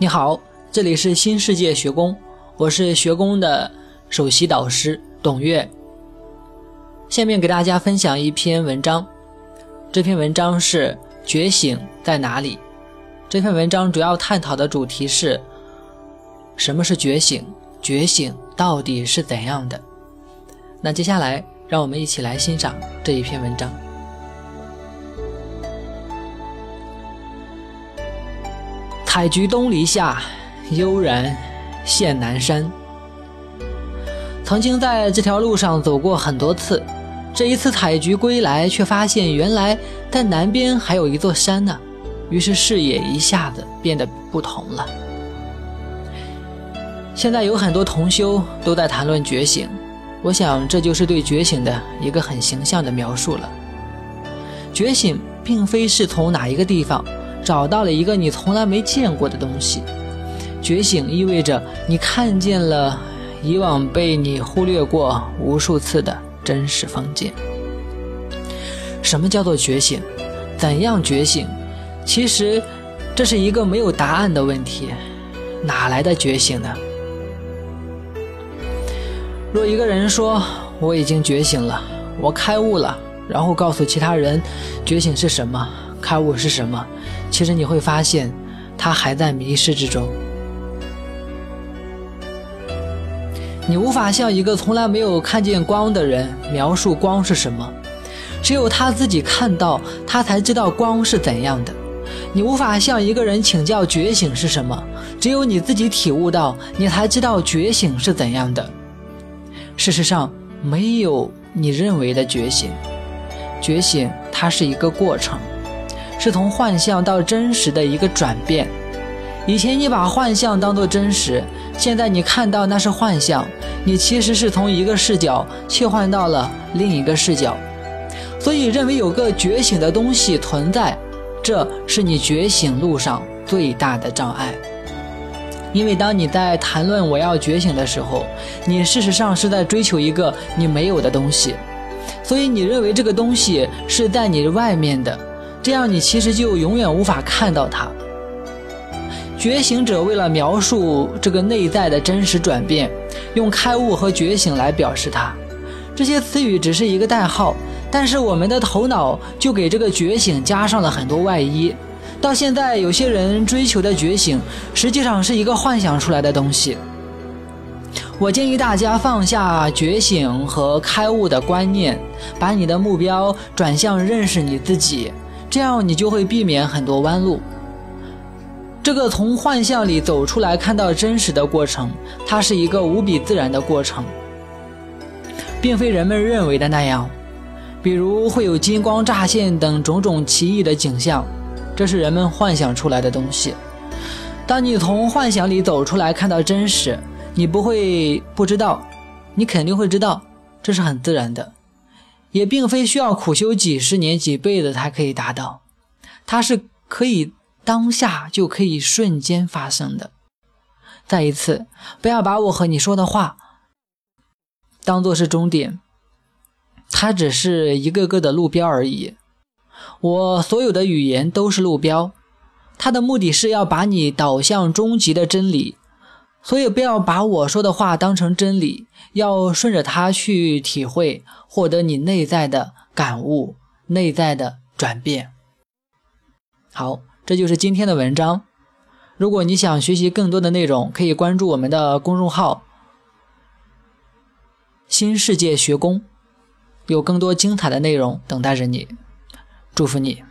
你好，这里是新世界学宫，我是学宫的首席导师董月。下面给大家分享一篇文章，这篇文章是“觉醒在哪里”。这篇文章主要探讨的主题是什么是觉醒，觉醒到底是怎样的。那接下来，让我们一起来欣赏这一篇文章。采菊东篱下，悠然见南山。曾经在这条路上走过很多次，这一次采菊归来，却发现原来在南边还有一座山呢。于是视野一下子变得不同了。现在有很多同修都在谈论觉醒，我想这就是对觉醒的一个很形象的描述了。觉醒并非是从哪一个地方。找到了一个你从来没见过的东西，觉醒意味着你看见了以往被你忽略过无数次的真实风景。什么叫做觉醒？怎样觉醒？其实这是一个没有答案的问题。哪来的觉醒呢？若一个人说我已经觉醒了，我开悟了，然后告诉其他人觉醒是什么？开悟是什么？其实你会发现，他还在迷失之中。你无法向一个从来没有看见光的人描述光是什么，只有他自己看到，他才知道光是怎样的。你无法向一个人请教觉醒是什么，只有你自己体悟到，你才知道觉醒是怎样的。事实上，没有你认为的觉醒，觉醒它是一个过程。是从幻象到真实的一个转变。以前你把幻象当作真实，现在你看到那是幻象，你其实是从一个视角切换到了另一个视角。所以认为有个觉醒的东西存在，这是你觉醒路上最大的障碍。因为当你在谈论我要觉醒的时候，你事实上是在追求一个你没有的东西，所以你认为这个东西是在你外面的。这样，你其实就永远无法看到它。觉醒者为了描述这个内在的真实转变，用开悟和觉醒来表示它。这些词语只是一个代号，但是我们的头脑就给这个觉醒加上了很多外衣。到现在，有些人追求的觉醒，实际上是一个幻想出来的东西。我建议大家放下觉醒和开悟的观念，把你的目标转向认识你自己。这样你就会避免很多弯路。这个从幻象里走出来看到真实的过程，它是一个无比自然的过程，并非人们认为的那样。比如会有金光乍现等种种奇异的景象，这是人们幻想出来的东西。当你从幻想里走出来看到真实，你不会不知道，你肯定会知道，这是很自然的。也并非需要苦修几十年、几辈子才可以达到，它是可以当下就可以瞬间发生的。再一次，不要把我和你说的话当做是终点，它只是一个个的路标而已。我所有的语言都是路标，它的目的是要把你导向终极的真理。所以，不要把我说的话当成真理，要顺着它去体会，获得你内在的感悟、内在的转变。好，这就是今天的文章。如果你想学习更多的内容，可以关注我们的公众号“新世界学宫”，有更多精彩的内容等待着你。祝福你。